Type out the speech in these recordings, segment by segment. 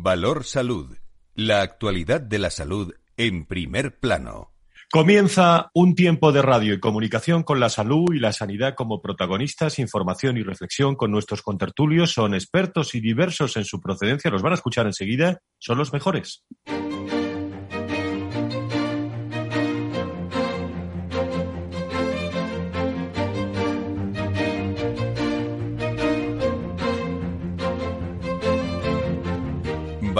Valor Salud. La actualidad de la salud en primer plano. Comienza un tiempo de radio y comunicación con la salud y la sanidad como protagonistas, información y reflexión con nuestros contertulios. Son expertos y diversos en su procedencia. Los van a escuchar enseguida. Son los mejores.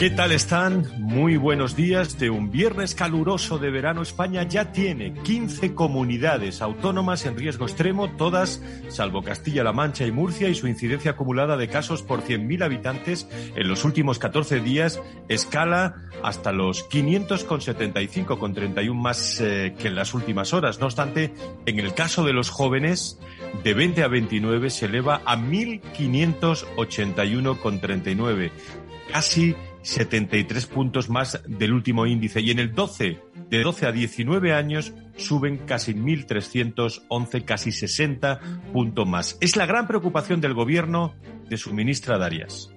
¿Qué tal están? Muy buenos días. De un viernes caluroso de verano, España ya tiene 15 comunidades autónomas en riesgo extremo, todas salvo Castilla-La Mancha y Murcia, y su incidencia acumulada de casos por 100.000 habitantes en los últimos 14 días escala hasta los 575, con 31 más eh, que en las últimas horas. No obstante, en el caso de los jóvenes, de 20 a 29 se eleva a 1.581,39. Casi 73 puntos más del último índice y en el 12, de 12 a 19 años, suben casi 1.311, casi 60 puntos más. Es la gran preocupación del gobierno de su ministra Darias.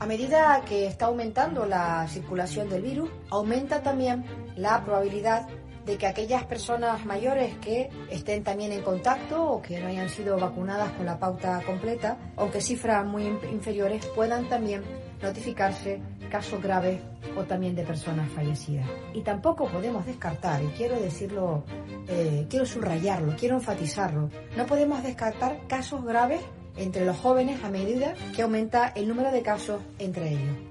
A medida que está aumentando la circulación del virus, aumenta también la probabilidad de que aquellas personas mayores que estén también en contacto o que no hayan sido vacunadas con la pauta completa, aunque cifras muy inferiores, puedan también notificarse casos graves o también de personas fallecidas. Y tampoco podemos descartar, y quiero decirlo, eh, quiero subrayarlo, quiero enfatizarlo, no podemos descartar casos graves entre los jóvenes a medida que aumenta el número de casos entre ellos.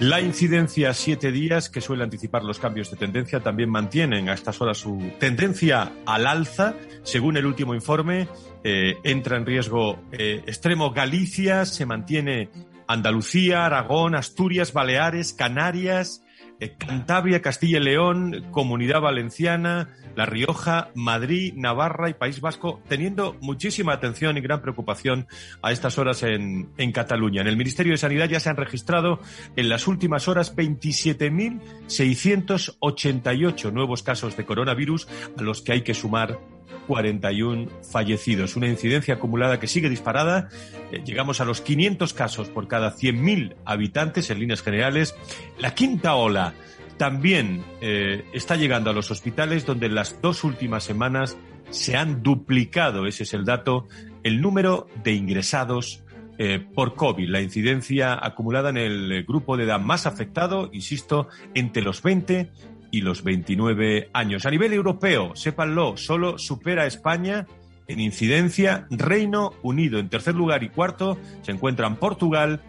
La incidencia siete días, que suele anticipar los cambios de tendencia, también mantienen a estas horas su tendencia al alza. Según el último informe, eh, entra en riesgo eh, extremo Galicia, se mantiene Andalucía, Aragón, Asturias, Baleares, Canarias, Cantabria, Castilla y León, Comunidad Valenciana, La Rioja, Madrid, Navarra y País Vasco, teniendo muchísima atención y gran preocupación a estas horas en, en Cataluña. En el Ministerio de Sanidad ya se han registrado en las últimas horas 27.688 nuevos casos de coronavirus, a los que hay que sumar 41 fallecidos, una incidencia acumulada que sigue disparada. Eh, llegamos a los 500 casos por cada 100.000 habitantes en líneas generales. La quinta ola también eh, está llegando a los hospitales donde en las dos últimas semanas se han duplicado, ese es el dato, el número de ingresados eh, por COVID, la incidencia acumulada en el grupo de edad más afectado, insisto, entre los 20 y los 29 años. A nivel europeo, sépanlo, solo supera España en incidencia Reino Unido. En tercer lugar y cuarto se encuentran Portugal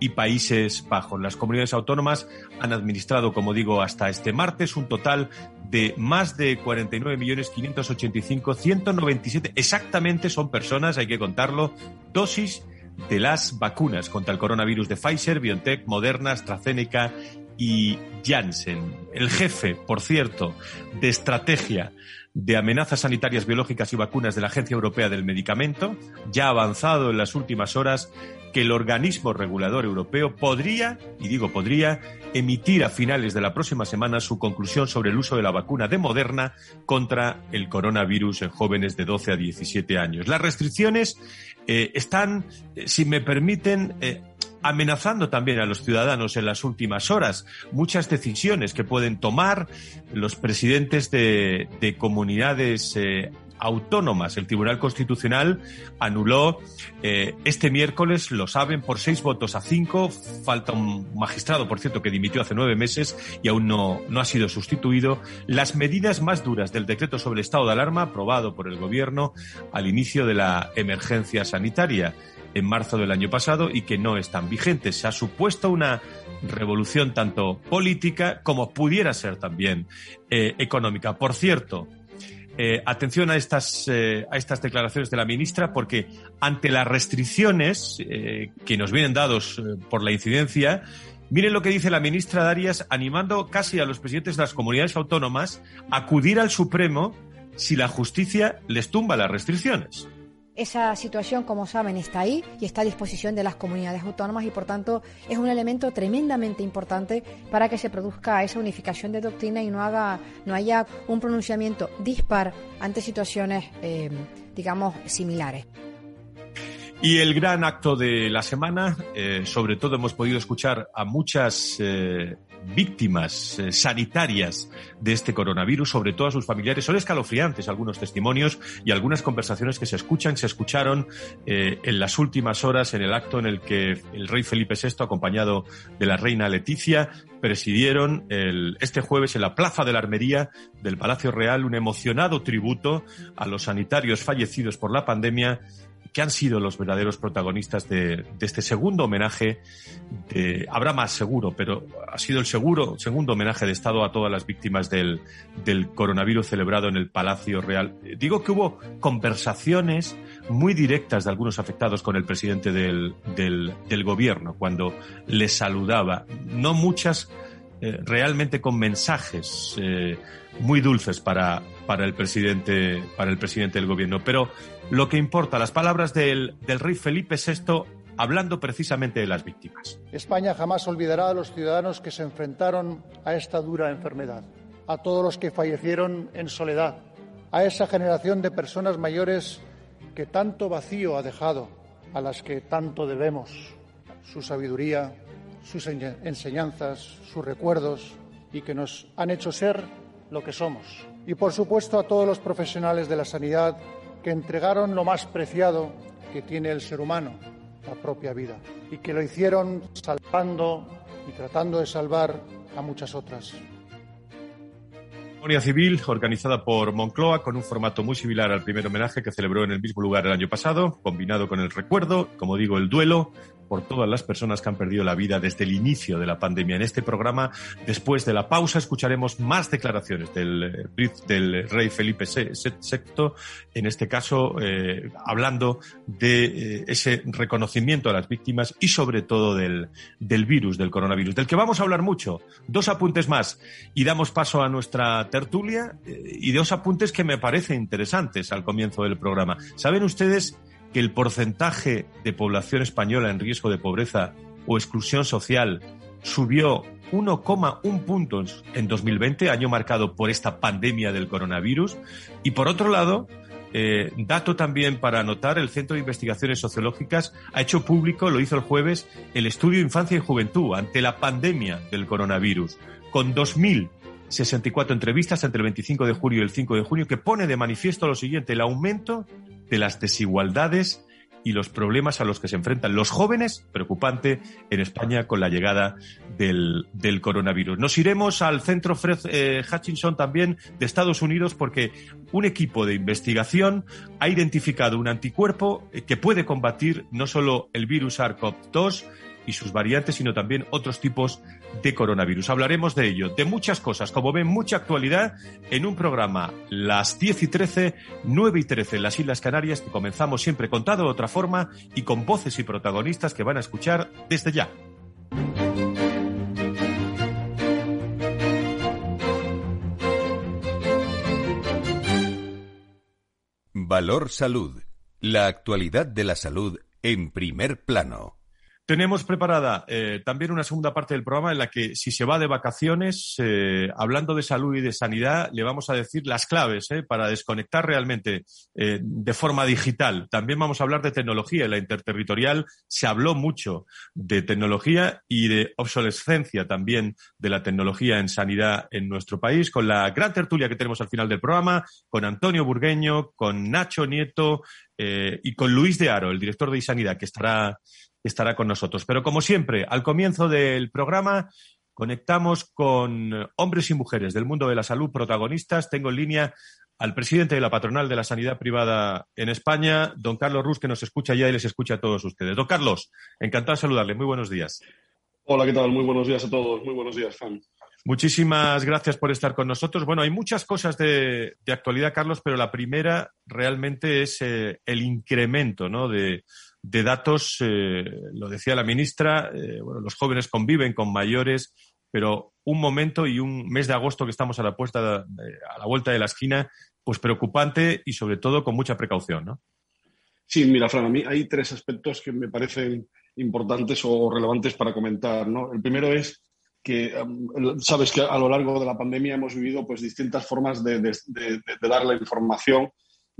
y Países Bajos. Las comunidades autónomas han administrado, como digo, hasta este martes un total de más de 49.585.197. Exactamente son personas, hay que contarlo, dosis de las vacunas contra el coronavirus de Pfizer, BioNTech, Moderna, AstraZeneca y Janssen. El jefe, por cierto, de estrategia de amenazas sanitarias biológicas y vacunas de la Agencia Europea del Medicamento, ya ha avanzado en las últimas horas que el organismo regulador europeo podría, y digo podría, emitir a finales de la próxima semana su conclusión sobre el uso de la vacuna de Moderna contra el coronavirus en jóvenes de 12 a 17 años. Las restricciones eh, están, eh, si me permiten, eh, amenazando también a los ciudadanos en las últimas horas. Muchas decisiones que pueden tomar los presidentes de, comunidades eh, autónomas. El Tribunal Constitucional anuló eh, este miércoles, lo saben, por seis votos a cinco. Falta un magistrado, por cierto, que dimitió hace nueve meses y aún no, no ha sido sustituido. Las medidas más duras del decreto sobre el estado de alarma aprobado por el Gobierno al inicio de la emergencia sanitaria en marzo del año pasado y que no están vigentes. Se ha supuesto una revolución tanto política como pudiera ser también eh, económica. Por cierto, eh, atención a estas, eh, a estas declaraciones de la ministra porque ante las restricciones que nos vienen dados por la incidencia, miren lo que dice la ministra Darias animando casi a los presidentes de las comunidades autónomas a acudir al Supremo si la justicia les tumba las restricciones. Esa situación, como saben, está ahí y está a disposición de las comunidades autónomas y, por tanto, es un elemento tremendamente importante para que se produzca esa unificación de doctrina y no, haga, no haya un pronunciamiento dispar ante situaciones, eh, digamos, similares. Y el gran acto de la semana, eh, sobre todo hemos podido escuchar a muchas eh, víctimas eh, sanitarias de este coronavirus, sobre todo a sus familiares. Son escalofriantes algunos testimonios y algunas conversaciones que se escuchan, se escucharon eh, en las últimas horas en el acto en el que el rey Felipe VI, acompañado de la reina Leticia, presidieron este jueves en la Plaza de la Armería del Palacio Real un emocionado tributo a los sanitarios fallecidos por la pandemia que han sido los verdaderos protagonistas de, este segundo homenaje. habrá más seguro, pero ha sido el seguro, segundo homenaje de Estado a todas las víctimas del, coronavirus celebrado en el Palacio Real. Digo que hubo conversaciones muy directas de algunos afectados con el presidente del, gobierno cuando les saludaba. No muchas eh, realmente con mensajes eh, muy dulces para, para el presidente, para el presidente del gobierno. Pero lo que importa, las palabras del, del rey Felipe VI hablando precisamente de las víctimas. España jamás olvidará a los ciudadanos que se enfrentaron a esta dura enfermedad, a todos los que fallecieron en soledad, a esa generación de personas mayores que tanto vacío ha dejado, a las que tanto debemos, su sabiduría, sus enseñanzas, sus recuerdos y que nos han hecho ser lo que somos. Y por supuesto a todos los profesionales de la sanidad que entregaron lo más preciado que tiene el ser humano, la propia vida, y que lo hicieron salvando y tratando de salvar a muchas otras. Ceremonia civil organizada por Moncloa con un formato muy similar al primer homenaje que celebró en el mismo lugar el año pasado, combinado con el recuerdo, como digo, el duelo por todas las personas que han perdido la vida desde el inicio de la pandemia. En este programa, después de la pausa, escucharemos más declaraciones del, eh, rey Felipe VI, en este caso eh, hablando de eh, ese reconocimiento a las víctimas y sobre todo del virus, del coronavirus, del que vamos a hablar mucho. Dos apuntes más y damos paso a nuestra tertulia y dos apuntes que me parecen interesantes al comienzo del programa. ¿Saben ustedes que el porcentaje de población española en riesgo de pobreza o exclusión social subió 1,1 puntos en 2020, año marcado por esta pandemia del coronavirus. Y por otro lado, eh, dato también para anotar, el Centro de Investigaciones Sociológicas ha hecho público, lo hizo el jueves, el estudio Infancia y Juventud ante la pandemia del coronavirus, con 2.064 entrevistas entre el 25 de julio y el 5 de junio, que pone de manifiesto lo siguiente, el aumento de las desigualdades y los problemas a los que se enfrentan los jóvenes, preocupante en España con la llegada del, coronavirus. Nos iremos al centro Fred eh, Hutchinson también de Estados Unidos porque un equipo de investigación ha identificado un anticuerpo eh, que puede combatir no solo el virus SARS-CoV-2, y sus variantes, sino también otros tipos de coronavirus. Hablaremos de ello, de muchas cosas, como ven, mucha actualidad en un programa las 10 y 13, 9 y 13 en las Islas Canarias, que comenzamos siempre contado de otra forma y con voces y protagonistas que van a escuchar desde ya. Valor Salud. La actualidad de la salud en primer plano. Tenemos preparada eh, también una segunda parte del programa en la que si se va de vacaciones, eh, hablando de salud y de sanidad, le vamos a decir las claves eh, para desconectar realmente de forma digital. También vamos a hablar de tecnología. La interterritorial se habló mucho de tecnología y de obsolescencia también de la tecnología en sanidad en nuestro país, con la gran tertulia que tenemos al final del programa, con Antonio Burgueño, con Nacho Nieto y con Luis de Aro, el director de Sanidad, que estará estará con nosotros. Pero como siempre, al comienzo del programa conectamos con hombres y mujeres del mundo de la salud protagonistas. Tengo en línea al presidente de la patronal de la sanidad privada en España, don Carlos Ruz, que nos escucha ya y les escucha a todos ustedes. Don Carlos, encantado de saludarle. Muy buenos días. Hola, ¿qué tal? Muy buenos días a todos. Muy buenos días, Fan. Muchísimas gracias por estar con nosotros. Bueno, hay muchas cosas de, actualidad, Carlos, pero la primera realmente es eh, el incremento ¿no? de, de datos, eh, lo decía la ministra, eh, bueno, los jóvenes conviven con mayores, pero un momento y un mes de agosto que estamos a la puesta a la vuelta de la esquina, pues preocupante y sobre todo con mucha precaución, ¿no? Sí, mira, Fran, a mí hay tres aspectos que me parecen importantes o relevantes para comentar. ¿no? El primero es que sabes que a lo largo de la pandemia hemos vivido pues distintas formas de, dar la información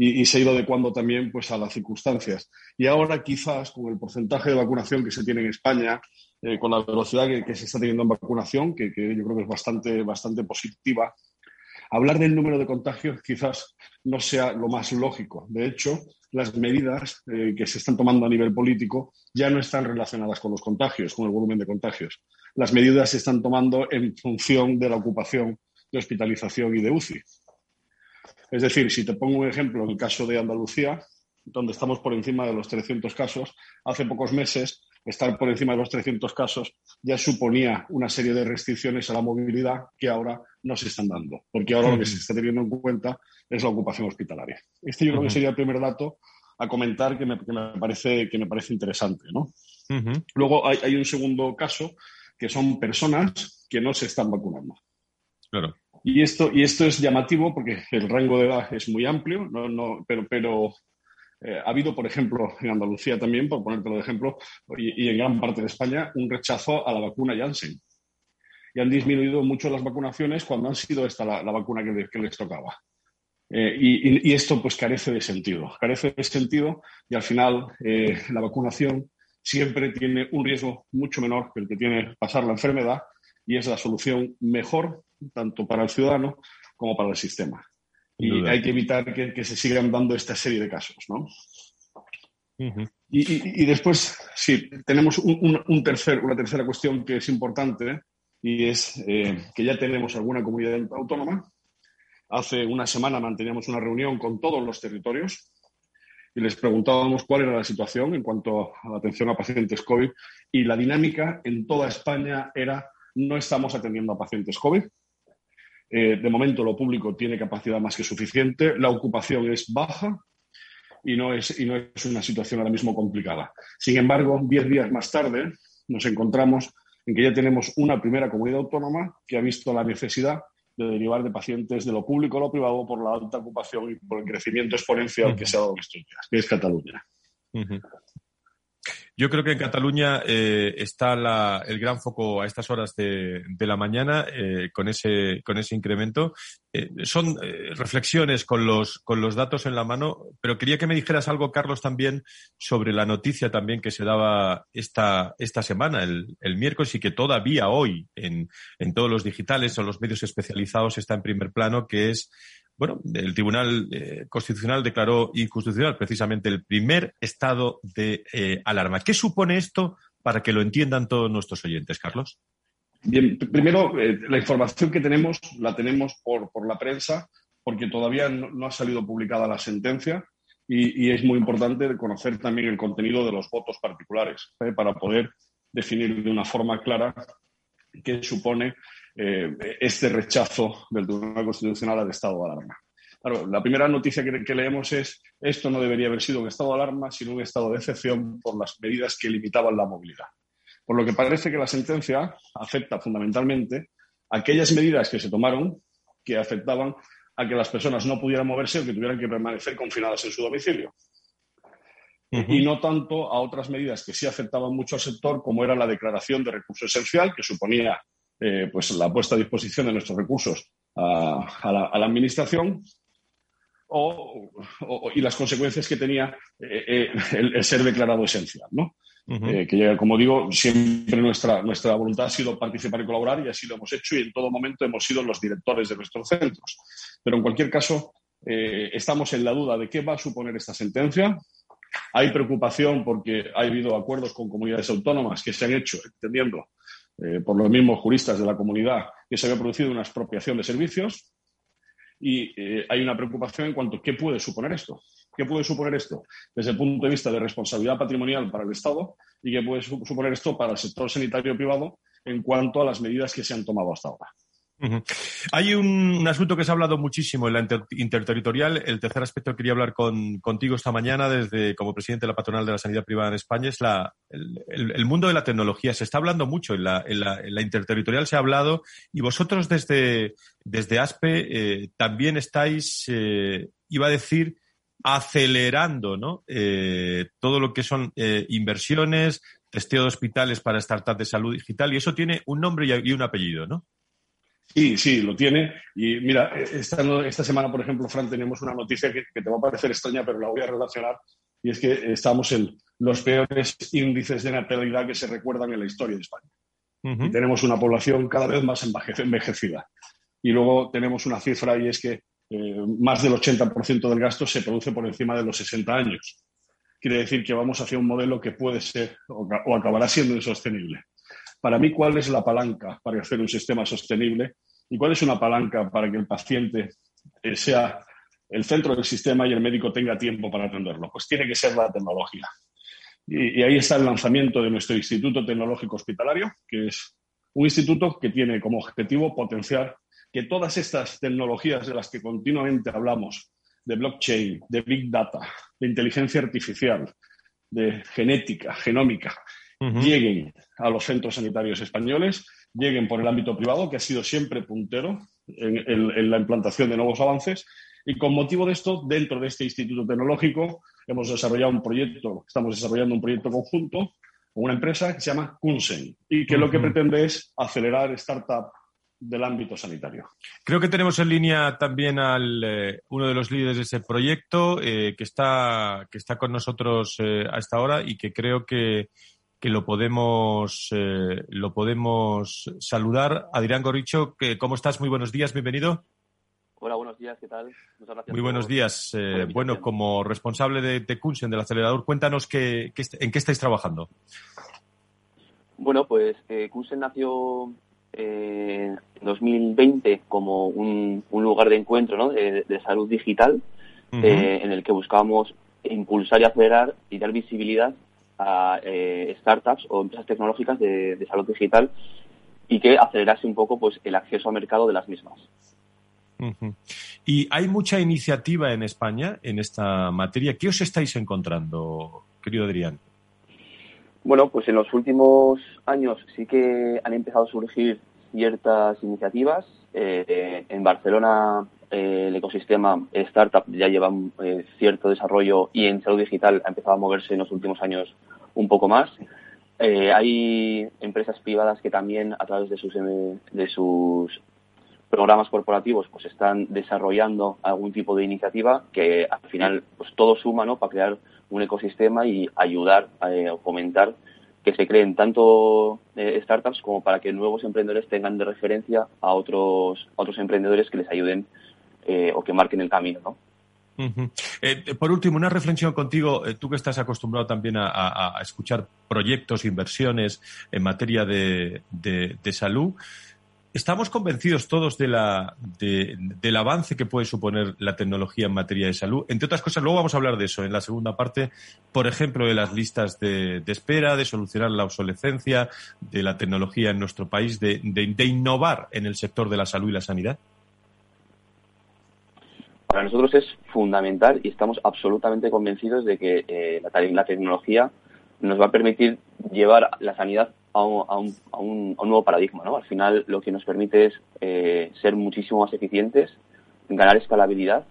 y, se ha ido adecuando también pues a las circunstancias. Y ahora quizás con el porcentaje de vacunación que se tiene en España, eh, con la velocidad que, se está teniendo en vacunación, que, que, yo creo que es bastante, bastante positiva, hablar del número de contagios quizás no sea lo más lógico. De hecho, las medidas eh, que se están tomando a nivel político ya no están relacionadas con los contagios, con el volumen de contagios. Las medidas se están tomando en función de la ocupación de hospitalización y de UCI. Es decir, si te pongo un ejemplo, en el caso de Andalucía, donde estamos por encima de los 300 casos, hace pocos meses estar por encima de los 300 casos ya suponía una serie de restricciones a la movilidad que ahora no se están dando, porque ahora lo que se está teniendo en cuenta es la ocupación hospitalaria. Este yo creo que sería el primer dato a comentar que me, parece, que me parece interesante. ¿no? Luego hay, un segundo caso, que son personas que no se están vacunando. Claro. Y esto, y esto es llamativo porque el rango de edad es muy amplio, no, no, pero, pero eh, ha habido, por ejemplo, en Andalucía también, por ponértelo de ejemplo, y, en gran parte de España, un rechazo a la vacuna Janssen. Y han disminuido mucho las vacunaciones cuando han sido esta la, vacuna que, les tocaba. Eh, y, esto pues carece de sentido. Carece de sentido y al final eh, la vacunación siempre tiene un riesgo mucho menor que el que tiene pasar la enfermedad y es la solución mejor tanto para el ciudadano como para el sistema. Y hay que evitar que, se sigan dando esta serie de casos, ¿no? y, después, sí, tenemos un, tercer, una tercera cuestión que es importante y es eh, que ya tenemos alguna comunidad autónoma. Hace una semana manteníamos una reunión con todos los territorios y les preguntábamos cuál era la situación en cuanto a la atención a pacientes COVID y la dinámica en toda España era no estamos atendiendo a pacientes COVID, eh, de momento, lo público tiene capacidad más que suficiente, la ocupación es baja y no es, y no es una situación ahora mismo complicada. Sin embargo, diez días más tarde nos encontramos en que ya tenemos una primera comunidad autónoma que ha visto la necesidad de derivar de pacientes de lo público a lo privado por la alta ocupación y por el crecimiento exponencial que se ha dado en estos días, que es Cataluña. Yo creo que en Cataluña eh, está el gran foco a estas horas de, la mañana eh, con, ese, con ese incremento. Eh, son reflexiones con los, con los datos en la mano, pero quería que me dijeras algo, Carlos, también sobre la noticia también que se daba esta, esta semana, el, el miércoles, y que todavía hoy en, en todos los digitales o los medios especializados está en primer plano, que es bueno, el Tribunal eh, Constitucional declaró inconstitucional precisamente el primer estado de eh, alarma. ¿Qué supone esto para que lo entiendan todos nuestros oyentes, Carlos? Bien, primero, eh, la información que tenemos la tenemos por, la prensa, porque todavía no, ha salido publicada la sentencia y, es muy importante conocer también el contenido de los votos particulares para poder definir de una forma clara qué supone eh, este rechazo del Tribunal Constitucional al estado de alarma. Claro, la primera noticia que, leemos es esto no debería haber sido un estado de alarma, sino un estado de excepción por las medidas que limitaban la movilidad. Por lo que parece que la sentencia afecta fundamentalmente aquellas medidas que se tomaron que afectaban a que las personas no pudieran moverse o que tuvieran que permanecer confinadas en su domicilio. Y no tanto a otras medidas que sí afectaban mucho al sector, como era la declaración de recurso esencial, que suponía eh, pues la puesta a disposición de nuestros recursos a, la, Administración y las consecuencias que tenía eh, eh, el, ser declarado esencial. ¿no? que, como digo, siempre nuestra, nuestra voluntad ha sido participar y colaborar y así lo hemos hecho y en todo momento hemos sido los directores de nuestros centros. Pero en cualquier caso, estamos en la duda de qué va a suponer esta sentencia. Hay preocupación porque ha habido acuerdos con comunidades autónomas que se han hecho entendiendo eh, por los mismos juristas de la comunidad que se había producido una expropiación de servicios y eh, hay una preocupación en cuanto a qué puede suponer esto. ¿Qué puede suponer esto desde el punto de vista de responsabilidad patrimonial para el Estado y qué puede suponer esto para el sector sanitario privado en cuanto a las medidas que se han tomado hasta ahora? Hay un, asunto que se ha hablado muchísimo en la interterritorial. El tercer aspecto que quería hablar contigo esta mañana, desde como presidente de la patronal de la sanidad privada en España, es la, el, mundo de la tecnología. Se está hablando mucho en la, interterritorial, se ha hablado, y vosotros desde, desde ASPE eh, también estáis, eh, iba a decir, acelerando ¿no? Eh, todo lo que son inversiones, testeo de hospitales para startups de salud digital, y eso tiene un nombre y un apellido, ¿no? Sí, sí, lo tiene. Y mira, esta, esta semana, por ejemplo, Fran, tenemos una noticia que, te va a parecer extraña, pero la voy a relacionar, y es que estamos en los peores índices de natalidad que se recuerdan en la historia de España. Y tenemos una población cada vez más envejecida. Y luego tenemos una cifra y es que eh, más del 80% del gasto se produce por encima de los 60 años. Quiere decir que vamos hacia un modelo que puede ser o, acabará siendo insostenible. Para mí, ¿cuál es la palanca para hacer un sistema sostenible? ¿Y cuál es una palanca para que el paciente eh, sea el centro del sistema y el médico tenga tiempo para atenderlo? Pues tiene que ser la tecnología. Y, y, ahí está el lanzamiento de nuestro Instituto Tecnológico Hospitalario, que es un instituto que tiene como objetivo potenciar que todas estas tecnologías de las que continuamente hablamos, de blockchain, de big data, de inteligencia artificial, de genética, genómica, lleguen a los centros sanitarios españoles, lleguen por el ámbito privado, que ha sido siempre puntero en, la implantación de nuevos avances. Y con motivo de esto, dentro de este Instituto Tecnológico, hemos desarrollado un proyecto, estamos desarrollando un proyecto conjunto con una empresa que se llama Kunsen y que lo que pretende es acelerar startup del ámbito sanitario. Creo que tenemos en línea también al eh, uno de los líderes de ese proyecto eh, que está que está con nosotros eh, a esta hora y que creo que, que lo podemos lo podemos saludar. Adrián Gorricho, que cómo estás? Muy buenos días, bienvenido. Hola, buenos días, ¿qué tal? Muy buenos días. bueno, como responsable de, de Kunsen, del acelerador, cuéntanos en qué estáis trabajando. Bueno, pues Kunsen nació en 2020 como un, lugar de encuentro de, salud digital eh, en el que buscábamos impulsar y acelerar y dar visibilidad a eh, startups o empresas tecnológicas de, salud digital y que acelerase un poco pues el acceso al mercado de las mismas. Y hay mucha iniciativa en España en esta materia. ¿Qué os estáis encontrando, querido Adrián? Bueno, pues en los últimos años sí que han empezado a surgir ciertas iniciativas. Eh, en Barcelona eh, el ecosistema startup ya lleva eh, cierto desarrollo y en salud digital ha empezado a moverse en los últimos años un poco más. hay empresas privadas que también a través de sus, de sus programas corporativos pues están desarrollando algún tipo de iniciativa que al final pues todo suma ¿no? para crear un ecosistema y ayudar a fomentar que se creen tanto eh, startups como para que nuevos emprendedores tengan de referencia a otros, otros emprendedores que les ayuden eh, o que marquen el camino, ¿no? Eh, por último, una reflexión contigo, tú que estás acostumbrado también a, escuchar proyectos, inversiones en materia de salud. Estamos convencidos todos de la, del avance que puede suponer la tecnología en materia de salud. Entre otras cosas, luego vamos a hablar de eso en la segunda parte, por ejemplo, de las listas de, espera, de solucionar la obsolescencia de la tecnología en nuestro país, de, innovar en el sector de la salud y la sanidad. Para nosotros es fundamental y estamos absolutamente convencidos de que eh, la, tecnología nos va a permitir llevar la sanidad a un, a un, nuevo paradigma. ¿no? Al final lo que nos permite es eh, ser muchísimo más eficientes, ganar escalabilidad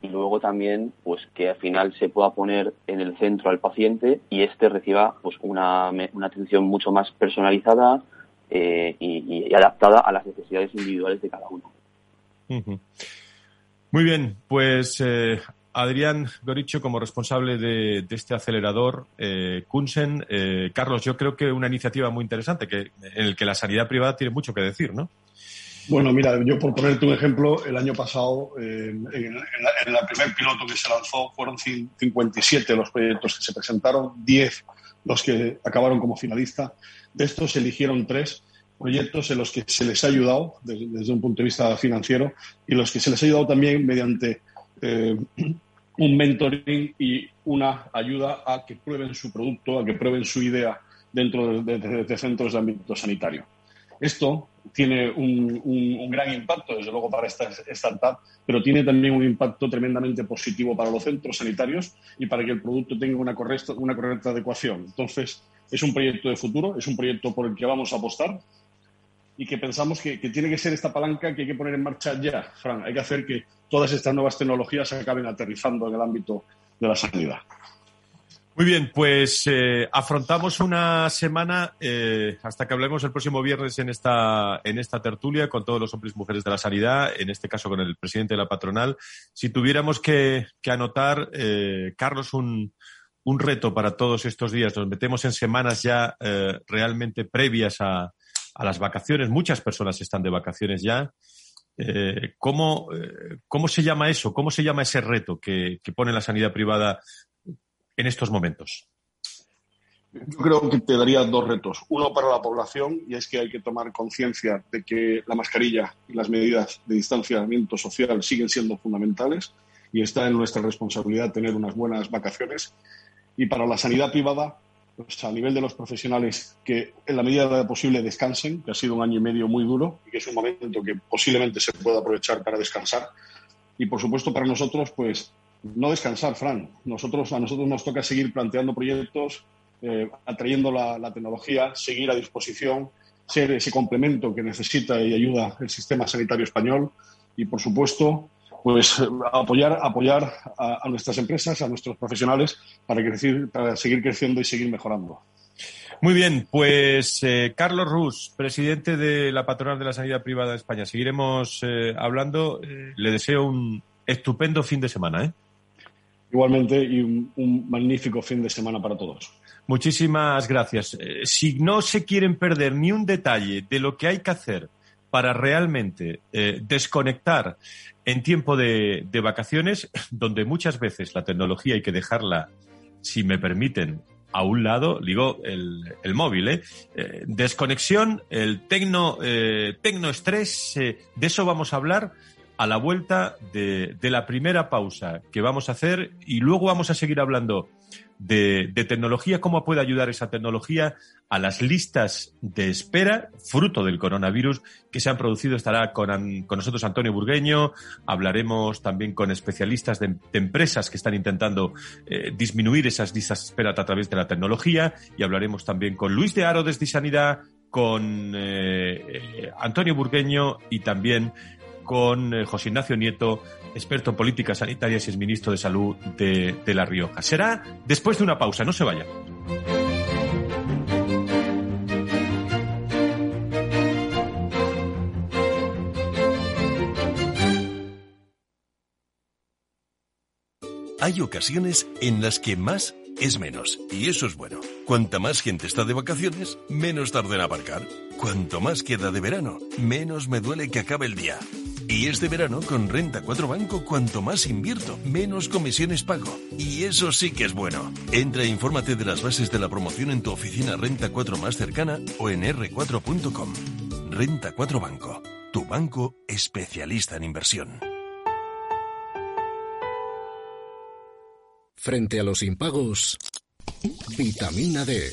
y luego también pues que al final se pueda poner en el centro al paciente y éste reciba pues una, una atención mucho más personalizada eh, y, adaptada a las necesidades individuales de cada uno. Muy bien, pues eh, Adrián Goricho como responsable de, este acelerador eh, Kunsen. Eh, Carlos, yo creo que una iniciativa muy interesante que, en el que la sanidad privada tiene mucho que decir, ¿no? Bueno, mira, yo por ponerte un ejemplo, el año pasado, eh, en, el primer piloto que se lanzó, fueron 57 los proyectos que se presentaron, 10 los que acabaron como finalista. De estos se eligieron tres proyectos en los que se les ha ayudado desde, un punto de vista financiero y los que se les ha ayudado también mediante eh, un mentoring y una ayuda a que prueben su producto, a que prueben su idea dentro de, centros de ámbito sanitario. Esto tiene un, gran impacto, desde luego, para esta startup, pero tiene también un impacto tremendamente positivo para los centros sanitarios y para que el producto tenga una correcta, una correcta adecuación. Entonces, es un proyecto de futuro, es un proyecto por el que vamos a apostar y que pensamos que, tiene que ser esta palanca que hay que poner en marcha ya, Fran. Hay que hacer que todas estas nuevas tecnologías acaben aterrizando en el ámbito de la sanidad. Muy bien, pues eh, afrontamos una semana eh, hasta que hablemos el próximo viernes en esta, en esta tertulia con todos los hombres y mujeres de la sanidad, en este caso con el presidente de la patronal. Si tuviéramos que, anotar, eh, Carlos, un, un, reto para todos estos días, nos metemos en semanas ya realmente previas a, a, las vacaciones, muchas personas están de vacaciones ya. ¿cómo, ¿Cómo se llama eso? ¿Cómo se llama ese reto que, que pone la sanidad privada en estos momentos? Yo creo que te daría dos retos. Uno para la población, y es que hay que tomar conciencia de que la mascarilla y las medidas de distanciamiento social siguen siendo fundamentales y está en nuestra responsabilidad tener unas buenas vacaciones. Y para la sanidad privada, pues a nivel de los profesionales, que en la medida de lo posible descansen, que ha sido un año y medio muy duro y que es un momento que posiblemente se pueda aprovechar para descansar. Y por supuesto para nosotros, pues no descansar, Fran. Nosotros, a nosotros nos toca seguir planteando proyectos, eh, atrayendo la, tecnología, seguir a disposición, ser ese complemento que necesita y ayuda el sistema sanitario español y, por supuesto, pues apoyar, apoyar a, nuestras empresas, a nuestros profesionales para, crecer, para seguir creciendo y seguir mejorando. Muy bien, pues eh, Carlos Rus, presidente de la Patronal de la Sanidad Privada de España. Seguiremos eh, hablando. le deseo un estupendo fin de semana. ¿eh? Igualmente y un, magnífico fin de semana para todos. Muchísimas gracias. Eh, si no se quieren perder ni un detalle de lo que hay que hacer para realmente eh, desconectar en tiempo de, vacaciones, donde muchas veces la tecnología hay que dejarla, si me permiten, a un lado, digo, el, móvil, ¿eh? desconexión, el tecno, estrés, de eso vamos a hablar a la vuelta de, la primera pausa que vamos a hacer y luego vamos a seguir hablando de, tecnología, cómo puede ayudar esa tecnología a las listas de espera, fruto del coronavirus, que se han producido. Estará con, nosotros Antonio Burgueño, hablaremos también con especialistas de, empresas que están intentando eh, disminuir esas listas de espera a través de la tecnología y hablaremos también con Luis de Aro desde Sanidad, con eh, eh, Antonio Burgueño y también con eh, José Ignacio Nieto, experto en políticas sanitarias y es ministro de Salud de, La Rioja. Será después de una pausa, no se vaya. Hay ocasiones en las que más es menos. Y eso es bueno. Cuanta más gente está de vacaciones, menos tarda en aparcar. Cuanto más queda de verano, menos me duele que acabe el día. Y este verano con Renta 4 Banco, cuanto más invierto, menos comisiones pago. Y eso sí que es bueno. Entra e infórmate de las bases de la promoción en tu oficina Renta 4 más cercana o en r4.com. Renta 4 Banco, tu banco especialista en inversión. Frente a los impagos, vitamina D,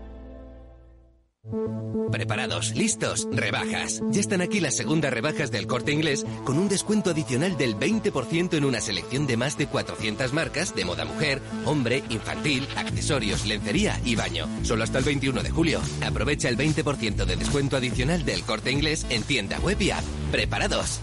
Preparados, listos, rebajas. Ya están aquí las segundas rebajas del corte inglés con un descuento adicional del 20% en una selección de más de 400 marcas de moda mujer, hombre, infantil, accesorios, lencería y baño. Solo hasta el 21 de julio. Aprovecha el 20% de descuento adicional del corte inglés en tienda web y app. Preparados.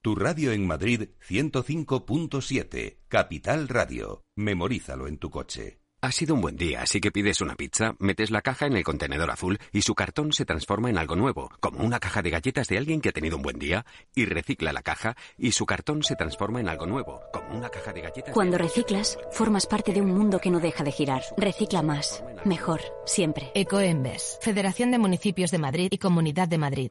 Tu radio en Madrid 105.7, Capital Radio. Memorízalo en tu coche. Ha sido un buen día, así que pides una pizza, metes la caja en el contenedor azul y su cartón se transforma en algo nuevo, como una caja de galletas de alguien que ha tenido un buen día, y recicla la caja y su cartón se transforma en algo nuevo, como una caja de galletas. Cuando reciclas, formas parte de un mundo que no deja de girar. Recicla más, mejor, siempre. Ecoembes, Federación de Municipios de Madrid y Comunidad de Madrid.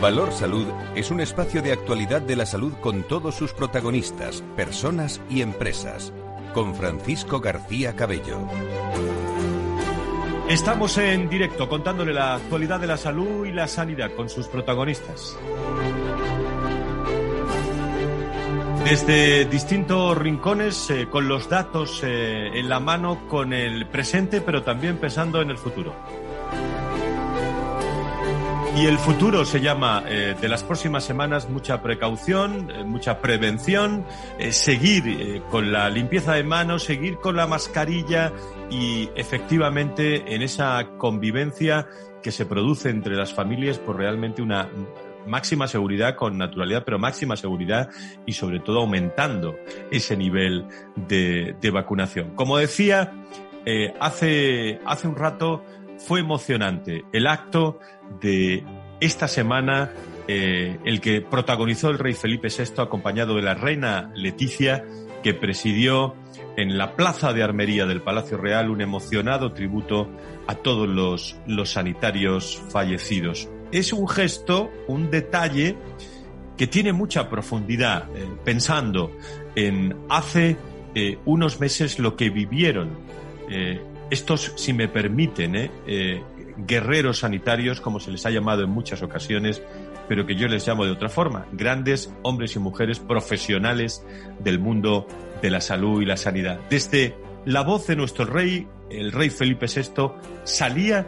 Valor Salud es un espacio de actualidad de la salud con todos sus protagonistas, personas y empresas. Con Francisco García Cabello. Estamos en directo contándole la actualidad de la salud y la sanidad con sus protagonistas. Desde distintos rincones, eh, con los datos eh, en la mano, con el presente, pero también pensando en el futuro. Y el futuro se llama eh, de las próximas semanas mucha precaución, eh, mucha prevención, eh, seguir con la limpieza de manos, seguir con la mascarilla y efectivamente en esa convivencia que se produce entre las familias por realmente una máxima seguridad con naturalidad, pero máxima seguridad y sobre todo aumentando ese nivel de, de vacunación. Como decía, hace, hace un rato fue emocionante el acto de esta semana, eh, el que protagonizó el rey Felipe VI acompañado de la reina Leticia, que presidió en la plaza de armería del Palacio Real un emocionado tributo a todos los, los sanitarios fallecidos. Es un gesto, un detalle que tiene mucha profundidad, eh, pensando en hace eh, unos meses lo que vivieron estos, si me permiten, ¿eh? Eh, guerreros sanitarios, como se les ha llamado en muchas ocasiones, pero que yo les llamo de otra forma, grandes hombres y mujeres profesionales del mundo de la salud y la sanidad. Desde la voz de nuestro rey, el rey Felipe VI, salía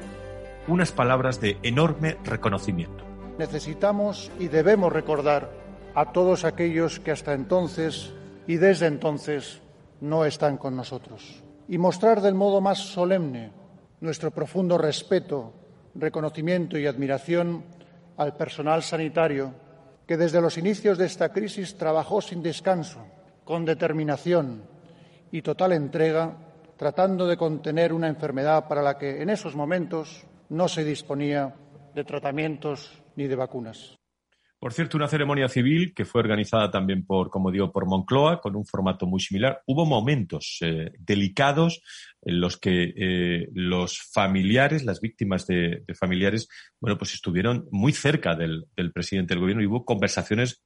unas palabras de enorme reconocimiento. Necesitamos y debemos recordar a todos aquellos que hasta entonces y desde entonces no están con nosotros y mostrar del modo más solemne nuestro profundo respeto, reconocimiento y admiración al personal sanitario que desde los inicios de esta crisis trabajó sin descanso, con determinación y total entrega, tratando de contener una enfermedad para la que en esos momentos no se disponía de tratamientos ni de vacunas. Por cierto, una ceremonia civil que fue organizada también por, como digo, por Moncloa, con un formato muy similar. Hubo momentos eh, delicados en los que eh, los familiares, las víctimas de, familiares, bueno, pues estuvieron muy cerca del, presidente del gobierno y hubo conversaciones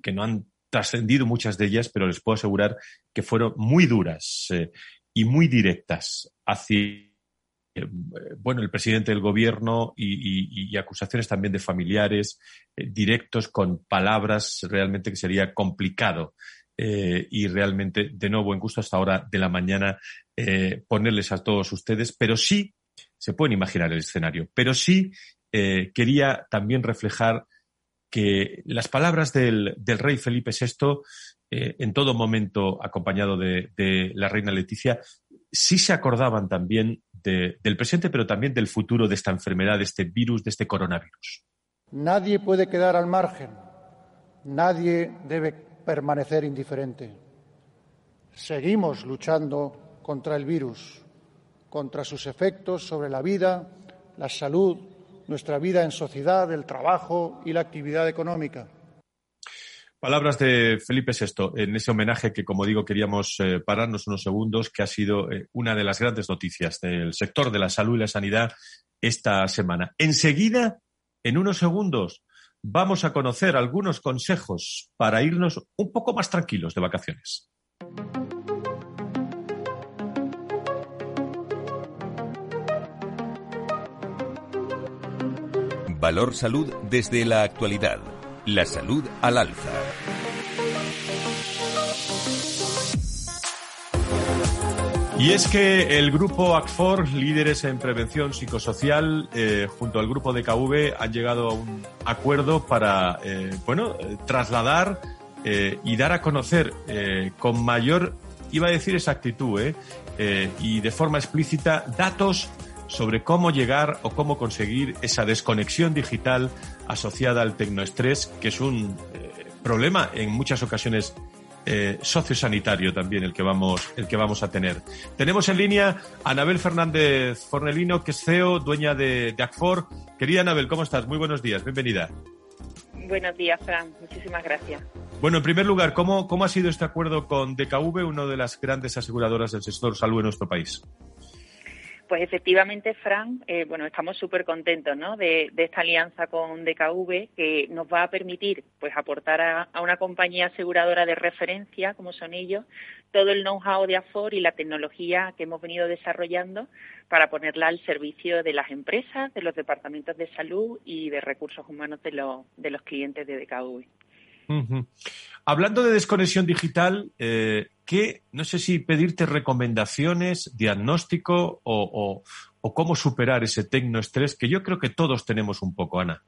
que no han trascendido muchas de ellas, pero les puedo asegurar que fueron muy duras eh, y muy directas hacia eh, bueno, el presidente del gobierno y, acusaciones también de familiares eh, directos con palabras realmente que sería complicado eh, y realmente de nuevo en gusto hasta ahora de la mañana ponerles a todos ustedes, pero sí se pueden imaginar el escenario, pero sí quería también reflejar que las palabras del, rey Felipe VI, en todo momento acompañado de, de la reina Leticia, sí se acordaban también del presente, pero también del futuro de esta enfermedad, de este virus, de este coronavirus. Nadie puede quedar al margen, nadie debe permanecer indiferente. Seguimos luchando contra el virus, contra sus efectos sobre la vida, la salud, nuestra vida en sociedad, el trabajo y la actividad económica. Palabras de Felipe VI en ese homenaje que, como digo, queríamos eh, pararnos unos segundos, que ha sido eh, una de las grandes noticias del sector de la salud y la sanidad esta semana. Enseguida, en unos segundos, vamos a conocer algunos consejos para irnos un poco más tranquilos de vacaciones. Valor Salud desde la actualidad la salud al alza. Y es que el grupo ACFOR, líderes en prevención psicosocial, eh, junto al grupo de KV, han llegado a un acuerdo para, eh, bueno, eh, trasladar y dar a conocer con mayor, iba a decir exactitud, y de forma explícita, datos sobre cómo llegar o cómo conseguir esa desconexión digital asociada al tecnoestrés, que es un eh, problema en muchas ocasiones eh, sociosanitario también el que vamos el que vamos a tener. Tenemos en línea a Anabel Fernández Fornelino, que es CEO, dueña de, de Acfor. Querida Anabel, ¿cómo estás? Muy buenos días, bienvenida. Buenos días, Fran. Muchísimas gracias. Bueno, en primer lugar, ¿cómo, cómo ha sido este acuerdo con DKV, una de las grandes aseguradoras del sector salud en nuestro país? Pues efectivamente, Fran, eh, bueno, estamos súper contentos ¿no? de, esta alianza con DKV que nos va a permitir pues aportar a, una compañía aseguradora de referencia, como son ellos, todo el know-how de AFOR y la tecnología que hemos venido desarrollando para ponerla al servicio de las empresas, de los departamentos de salud y de recursos humanos de, los de los clientes de DKV. Hablando de desconexión digital, eh, ¿qué, no sé si pedirte recomendaciones, diagnóstico o, o cómo superar ese tecnoestrés que yo creo que todos tenemos un poco, Ana?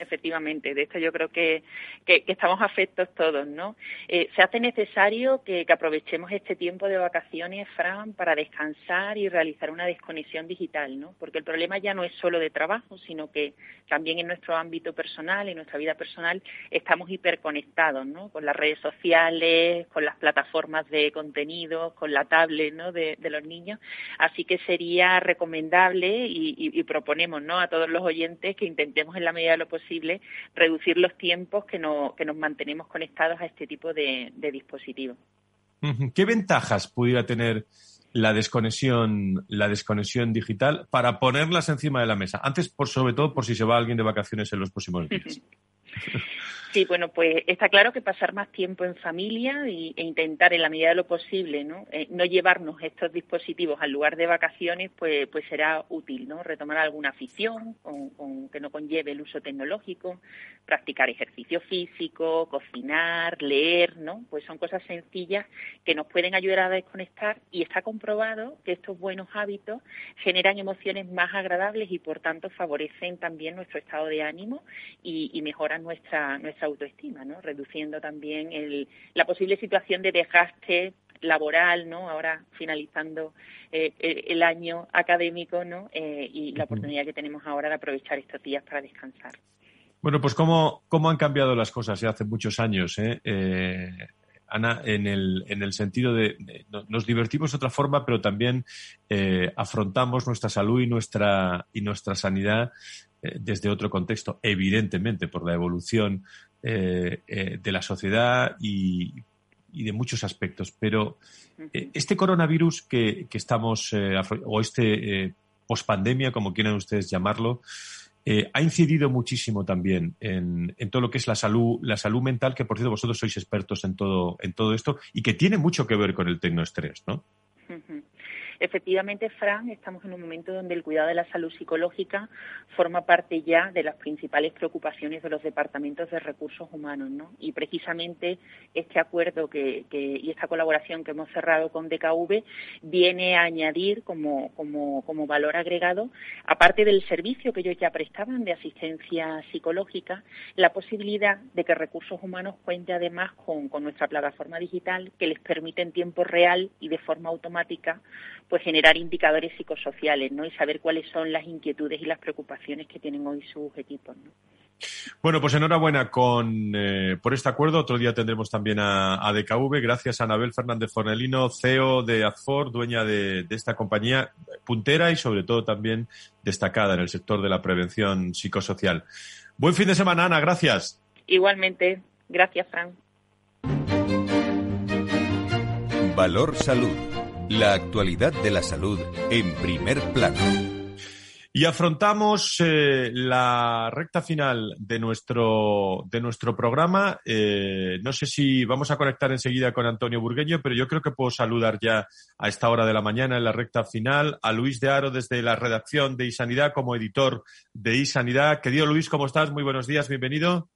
Efectivamente, de esto yo creo que, que, estamos afectos todos, ¿no? Eh, se hace necesario que, aprovechemos este tiempo de vacaciones, Fran, para descansar y realizar una desconexión digital, ¿no? Porque el problema ya no es solo de trabajo, sino que también en nuestro ámbito personal, en nuestra vida personal, estamos hiperconectados, ¿no? Con las redes sociales, con las plataformas de contenido, con la tablet, ¿no? De, los niños. Así que sería recomendable y, y, proponemos, ¿no? A todos los oyentes que intentemos en la medida de lo posible, reducir los tiempos que, no, que nos mantenemos conectados a este tipo de, dispositivos. ¿Qué ventajas pudiera tener la desconexión, la desconexión digital para ponerlas encima de la mesa? Antes, por sobre todo, por si se va alguien de vacaciones en los próximos días. Sí, bueno, pues está claro que pasar más tiempo en familia e intentar en la medida de lo posible, ¿no? Eh, no llevarnos estos dispositivos al lugar de vacaciones, pues, pues será útil, ¿no? Retomar alguna afición con, que no conlleve el uso tecnológico, practicar ejercicio físico, cocinar, leer, ¿no? Pues son cosas sencillas que nos pueden ayudar a desconectar y está comprobado que estos buenos hábitos generan emociones más agradables y por tanto favorecen también nuestro estado de ánimo y, y mejoran nuestra nuestra autoestima, ¿no? Reduciendo también el, la posible situación de desgaste laboral, ¿no? Ahora finalizando eh, el, año académico, ¿no? Eh, y la oportunidad que tenemos ahora de aprovechar estos días para descansar. Bueno, pues cómo, cómo han cambiado las cosas hace muchos años, ¿eh? eh Ana, en el, en el sentido de, nos divertimos de otra forma, pero también afrontamos nuestra salud y nuestra, y nuestra sanidad desde otro contexto, evidentemente por la evolución eh, eh, de la sociedad y, de muchos aspectos. Pero eh, este coronavirus que, estamos, o este pospandemia, como quieran ustedes llamarlo, ha incidido muchísimo también en, todo lo que es la salud, la salud mental, que por cierto vosotros sois expertos en todo, en todo esto y que tiene mucho que ver con el tecnoestrés, ¿no? Efectivamente, Fran, estamos en un momento donde el cuidado de la salud psicológica forma parte ya de las principales preocupaciones de los departamentos de recursos humanos, ¿no? Y precisamente este acuerdo que, y esta colaboración que hemos cerrado con DKV viene a añadir como, como, valor agregado, aparte del servicio que ellos ya prestaban de asistencia psicológica, la posibilidad de que recursos humanos cuente además con nuestra plataforma digital que les permite en tiempo real y de forma automática pues generar indicadores psicosociales, ¿no? Y saber cuáles son las inquietudes y las preocupaciones que tienen hoy sus equipos, ¿no? Bueno, pues enhorabuena con, eh, por este acuerdo. Otro día tendremos también a, DKV. Gracias a Anabel Fernández Fornelino, CEO de Azfor, dueña de, esta compañía puntera y sobre todo también destacada en el sector de la prevención psicosocial. Buen fin de semana, Ana. Gracias. Igualmente. Gracias, Fran. Valor Salud la actualidad de la salud en primer plano. Y afrontamos eh, la recta final de nuestro, de nuestro programa. Eh, no sé si vamos a conectar enseguida con Antonio Burgueño, pero yo creo que puedo saludar ya a esta hora de la mañana en la recta final a Luis de Aro desde la redacción de iSanidad como editor de iSanidad. Querido Luis, ¿cómo estás? Muy buenos días, bienvenido.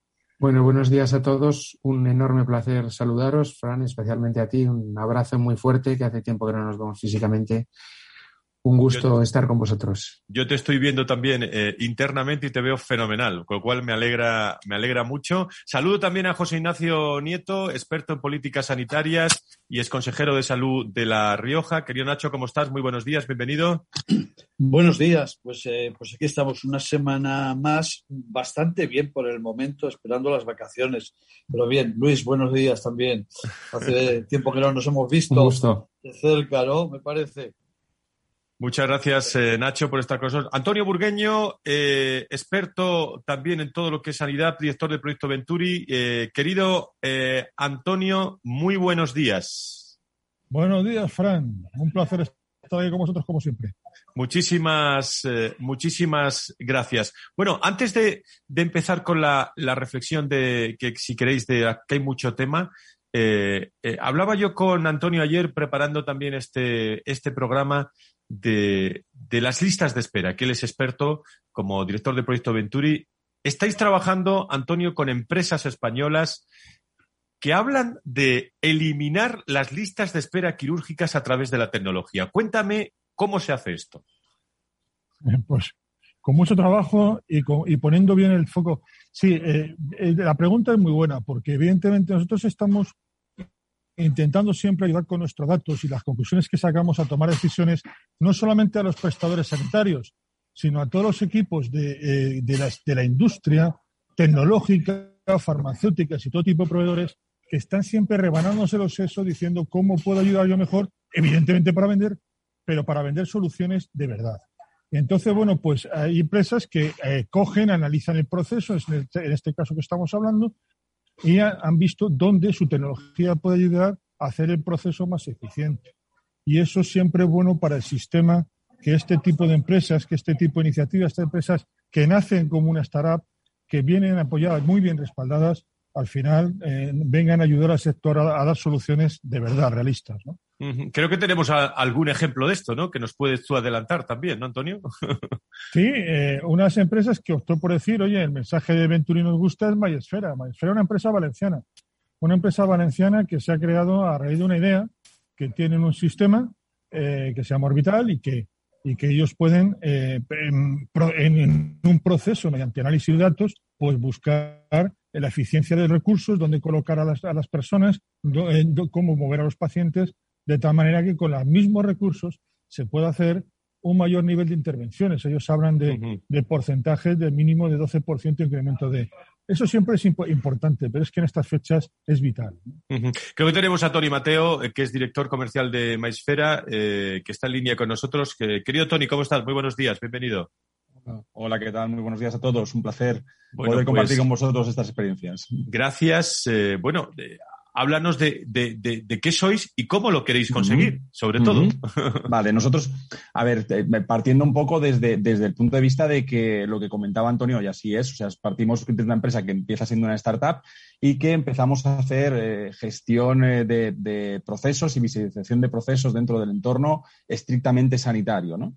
Bueno, buenos días a todos. Un enorme placer saludaros, Fran, especialmente a ti. Un abrazo muy fuerte, que hace tiempo que no nos vemos físicamente. Un gusto estar con vosotros. Yo te estoy viendo también eh, internamente y te veo fenomenal, con lo cual me alegra, me alegra mucho. Saludo también a José Ignacio Nieto, experto en políticas sanitarias y es consejero de salud de La Rioja. Querido Nacho, ¿cómo estás? Muy buenos días, bienvenido. Buenos días, pues, eh, pues aquí estamos una semana más, bastante bien por el momento, esperando las vacaciones. Pero bien, Luis, buenos días también. Hace tiempo que no nos hemos visto gusto. de cerca, ¿no? Me parece. Muchas gracias, eh, Nacho, por esta cosa. Antonio Burgueño, eh, experto también en todo lo que es sanidad, director del proyecto Venturi. Eh, querido Antonio, muy buenos días. Buenos días, Fran. Un placer estar aquí con vosotros como siempre. Muchísimas, eh, muchísimas gracias. Bueno, antes de, empezar con la, reflexión de que si queréis de que hay mucho tema, eh, eh, hablaba yo con Antonio ayer preparando también este, este programa de, de, las listas de espera, que él es experto como director de Proyecto Venturi. Estáis trabajando, Antonio, con empresas españolas que hablan de eliminar las listas de espera quirúrgicas a través de la tecnología. Cuéntame cómo se hace esto. Pues con mucho trabajo y, poniendo bien el foco. Sí, eh, eh, la pregunta es muy buena, porque evidentemente nosotros estamos intentando siempre ayudar con nuestros datos y las conclusiones que sacamos a tomar decisiones, no solamente a los prestadores sanitarios, sino a todos los equipos de, eh, la, de la industria tecnológica, farmacéuticas y todo tipo de proveedores que están siempre rebanándose los sesos diciendo cómo puedo ayudar yo mejor, evidentemente para vender, pero para vender soluciones de verdad. Entonces, bueno, pues hay empresas que eh, cogen, analizan el proceso, en este caso que estamos hablando, y han visto dónde su tecnología puede ayudar a hacer el proceso más eficiente. Y eso siempre es bueno para el sistema que este tipo de empresas, que este tipo de iniciativas, estas empresas que nacen como una startup, que vienen apoyadas, muy bien respaldadas, al final eh, vengan a ayudar al sector a, dar soluciones de verdad realistas. ¿no? Creo que tenemos algún ejemplo de esto, ¿no? Que nos puedes tú adelantar también, ¿no, Antonio? sí, eh, unas empresas que optó por decir, oye, el mensaje de Venturi nos gusta es Mayesfera. Mayesfera es una empresa valenciana. Una empresa valenciana que se ha creado a raíz de una idea que tienen un sistema eh, que se llama Orbital y que, y que ellos pueden, eh, en, un proceso mediante análisis de datos, pues buscar la eficiencia de recursos, dónde colocar a las, a las personas, cómo mover a los pacientes de tal manera que con los mismos recursos se pueda hacer un mayor nivel de intervenciones. Ellos hablan de, de porcentajes de mínimo de 12% de incremento de... Eso siempre es importante, pero es que en estas fechas es vital. Creo que tenemos a Tony Mateo, eh, que es director comercial de Maisfera, eh, que está en línea con nosotros. querido Tony, ¿cómo estás? Muy buenos días, bienvenido. Hola, ¿qué tal? Muy buenos días a todos. Un placer poder compartir pues con vosotros estas experiencias. Gracias. Eh, bueno, háblanos de, de, qué sois y cómo lo queréis conseguir, sobre todo. Vale, nosotros, a ver, partiendo un poco desde, desde el punto de vista de que lo que comentaba Antonio, y así es, o sea, partimos de una empresa que empieza siendo una startup y que empezamos a hacer eh, gestión eh, de, procesos y visualización de procesos dentro del entorno estrictamente sanitario, ¿no?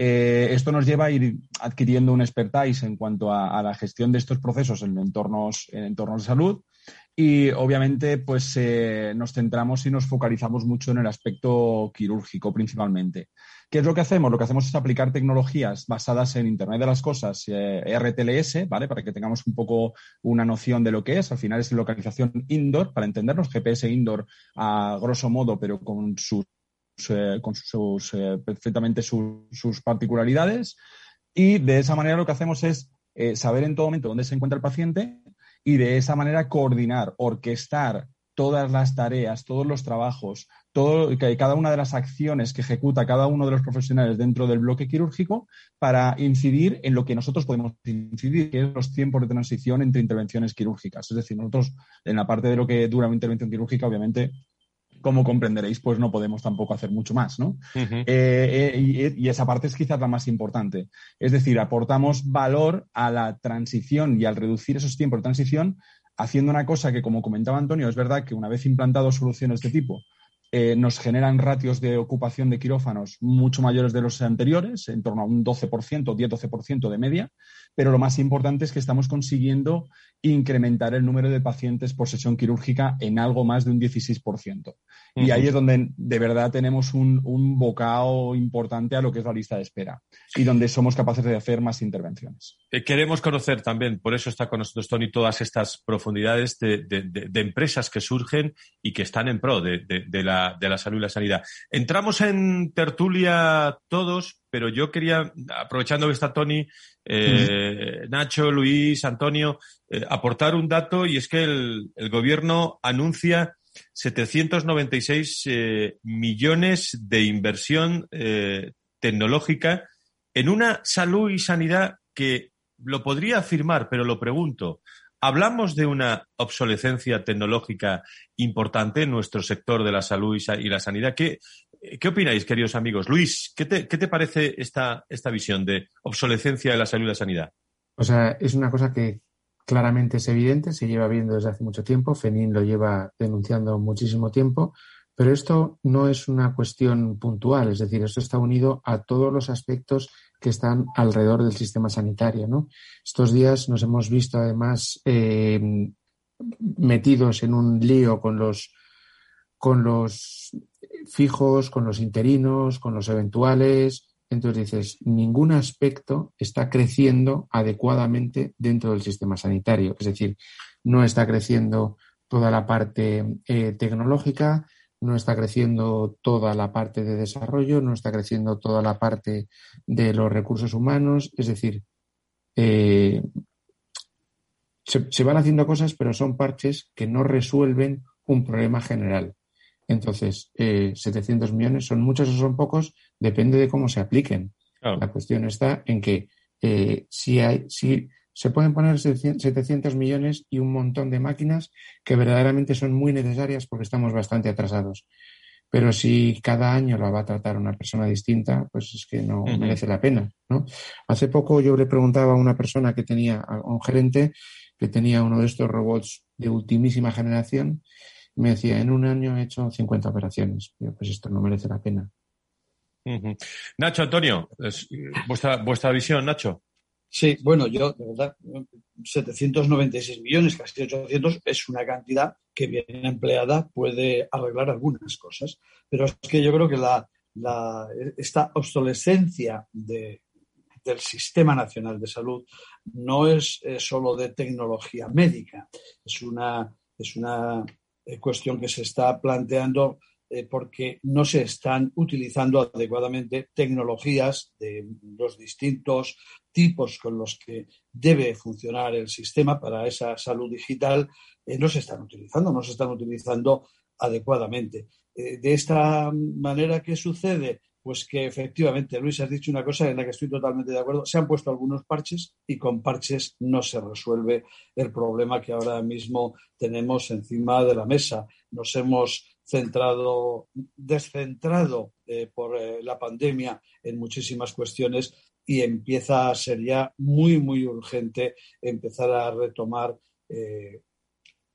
Eh, esto nos lleva a ir adquiriendo un expertise en cuanto a, a, la gestión de estos procesos en entornos, en entornos de salud y obviamente, pues eh, nos centramos y nos focalizamos mucho en el aspecto quirúrgico principalmente. ¿Qué es lo que hacemos? Lo que hacemos es aplicar tecnologías basadas en Internet de las Cosas, eh, RTLS, ¿vale? Para que tengamos un poco una noción de lo que es. Al final es localización indoor, para entendernos, GPS indoor a grosso modo, pero con sus, eh, con sus perfectamente sus particularidades. Y de esa manera lo que hacemos es saber en todo momento dónde se encuentra el paciente y de esa manera coordinar, orquestar todas las tareas, todos los trabajos, todo, cada una de las acciones que ejecuta cada uno de los profesionales dentro del bloque quirúrgico para incidir en lo que nosotros podemos incidir, que es los tiempos de transición entre intervenciones quirúrgicas. Es decir, nosotros en la parte de lo que dura una intervención quirúrgica, obviamente como comprenderéis, pues no podemos tampoco hacer mucho más, ¿no? Eh, eh, y, esa parte es quizás la más importante. Es decir, aportamos valor a la transición y al reducir esos tiempos de transición, haciendo una cosa que, como comentaba Antonio, es verdad que una vez implantado soluciones de este tipo, eh, nos generan ratios de ocupación de quirófanos mucho mayores de los anteriores, en torno a un 12%, 10-12% de media, pero lo más importante es que estamos consiguiendo incrementar el número de pacientes por sesión quirúrgica en algo más de un 16%. Y ahí es donde de verdad tenemos un, un bocado importante a lo que es la lista de espera y donde somos capaces de hacer más intervenciones. Eh, queremos conocer también, por eso está con nosotros Tony, todas estas profundidades de, empresas que surgen y que están en pro de, la, la salud y la sanidad. Entramos en tertulia todos, pero yo quería, aprovechando que está Tony, eh, Nacho, Luis, Antonio, eh, aportar un dato y es que el, gobierno anuncia 796 eh, millones de inversión tecnológica en una salud y sanidad que lo podría afirmar, pero lo pregunto. ¿Hablamos de una obsolescencia tecnológica importante en nuestro sector de la salud y la sanidad? Que ¿Qué opináis, queridos amigos? Luis, ¿qué te, qué te parece esta, esta visión de obsolescencia de la salud y la sanidad? O sea, es una cosa que claramente es evidente, se lleva viendo desde hace mucho tiempo, FENIN lo lleva denunciando muchísimo tiempo, pero esto no es una cuestión puntual, es decir, esto está unido a todos los aspectos que están alrededor del sistema sanitario. ¿no? Estos días nos hemos visto además eh, metidos en un lío con los, con los fijos, con los interinos, con los eventuales, entonces dices, ningún aspecto está creciendo adecuadamente dentro del sistema sanitario. Es decir, no está creciendo toda la parte eh, tecnológica, no está creciendo toda la parte de desarrollo, no está creciendo toda la parte de los recursos humanos. Es decir, eh, se, van haciendo cosas, pero son parches que no resuelven un problema general. Entonces, 700 eh, millones son muchos o son pocos, depende de cómo se apliquen. La cuestión está en que eh, si, hay, si se pueden poner 700 millones y un montón de máquinas que verdaderamente son muy necesarias porque estamos bastante atrasados. Pero si cada año la va a tratar una persona distinta, pues es que no merece la pena. ¿no? Hace poco yo le preguntaba a una persona que tenía, a un gerente, que tenía uno de estos robots de ultimísima generación, me decía, en un año he hecho 50 operaciones. pues esto no merece la pena. Nacho, Antonio, vuestra, vuestra visión, Nacho. Sí, bueno, yo, de verdad, 796 millones, casi 800, es una cantidad que bien empleada puede arreglar algunas cosas. Pero es que yo creo que la, esta obsolescencia de, del Sistema Nacional de Salud no es eh, solo de tecnología médica, es una, es una eh, cuestión que se está planteando eh, porque no se están utilizando adecuadamente tecnologías de los distintos tipos con los que debe funcionar el sistema para esa salud digital, eh, no se están utilizando, no se están utilizando adecuadamente. de esta manera, ¿qué sucede? Pues que efectivamente, Luis, has dicho una cosa en la que estoy totalmente de acuerdo. Se han puesto algunos parches y con parches no se resuelve el problema que ahora mismo tenemos encima de la mesa. Nos hemos centrado, descentrado eh, por eh, la pandemia en muchísimas cuestiones y empieza a ser ya muy, muy urgente empezar a retomar eh,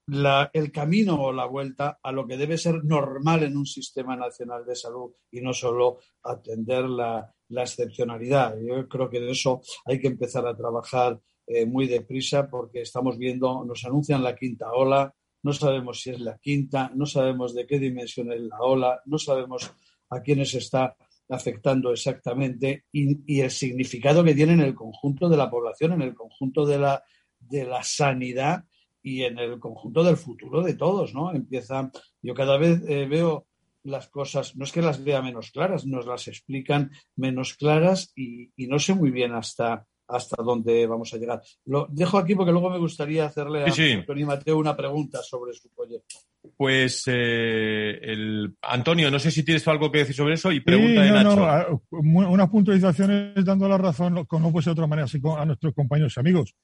el camino o la vuelta a lo que debe ser normal en un sistema nacional de salud y no solo atender la, excepcionalidad. Yo creo que de eso hay que empezar a trabajar eh, muy deprisa porque estamos viendo, nos anuncian la quinta ola, no sabemos si es la quinta, no sabemos de qué dimensión es la ola, no sabemos a quiénes está afectando exactamente y, el significado que tiene en el conjunto de la población, en el conjunto de la, de la sanidad y en el conjunto del futuro de todos, ¿no? Empieza, yo cada vez eh, veo las cosas, no es que las vea menos claras, nos las explican menos claras y, no sé muy bien hasta, hasta dónde vamos a llegar. Lo dejo aquí porque luego me gustaría hacerle a Antonio Mateo una pregunta sobre su proyecto. Pues eh, el... Antonio, no sé si tienes algo que decir sobre eso y pregunta de Nacho. unas puntualizaciones dando la razón, como no puede ser de otra manera, así a nuestros compañeros y amigos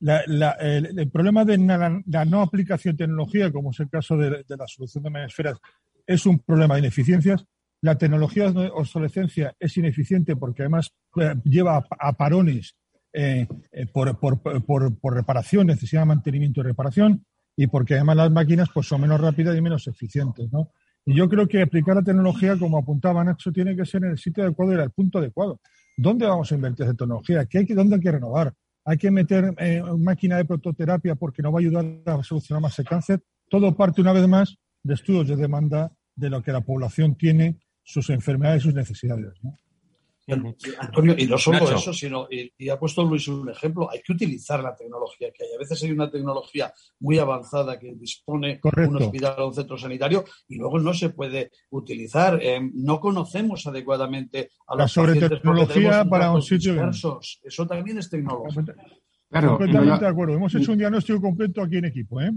el, problema de la, no aplicación de tecnología, como es el caso de, la solución de esferas, es un problema de ineficiencias. La tecnología de obsolescencia es ineficiente porque además eh, lleva a, parones eh, eh, por, por, por, reparación, necesidad de mantenimiento y reparación, y porque además las máquinas pues, son menos rápidas y menos eficientes. ¿no? Y yo creo que aplicar la tecnología, como apuntaba Nacho, tiene que ser en el sitio adecuado y en el punto adecuado. ¿Dónde vamos a invertir esa tecnología? ¿Qué hay que, ¿Dónde hay que renovar? Hay que meter eh, máquina de prototerapia porque no va a ayudar a solucionar más el cáncer. Todo parte, una vez más, de estudios de demanda de lo que la población tiene, sus enfermedades y sus necesidades. Antonio, y no solo eso, sino, y, ha puesto Luis un ejemplo, hay que utilizar la tecnología que hay. A veces hay una tecnología muy avanzada que dispone un hospital o un centro sanitario y luego no se puede utilizar. Eh, no conocemos adecuadamente a los la tecnología para un sitio. Eso también es tecnología. Claro, Completamente de acuerdo. Hemos hecho un diagnóstico completo aquí en equipo. ¿eh?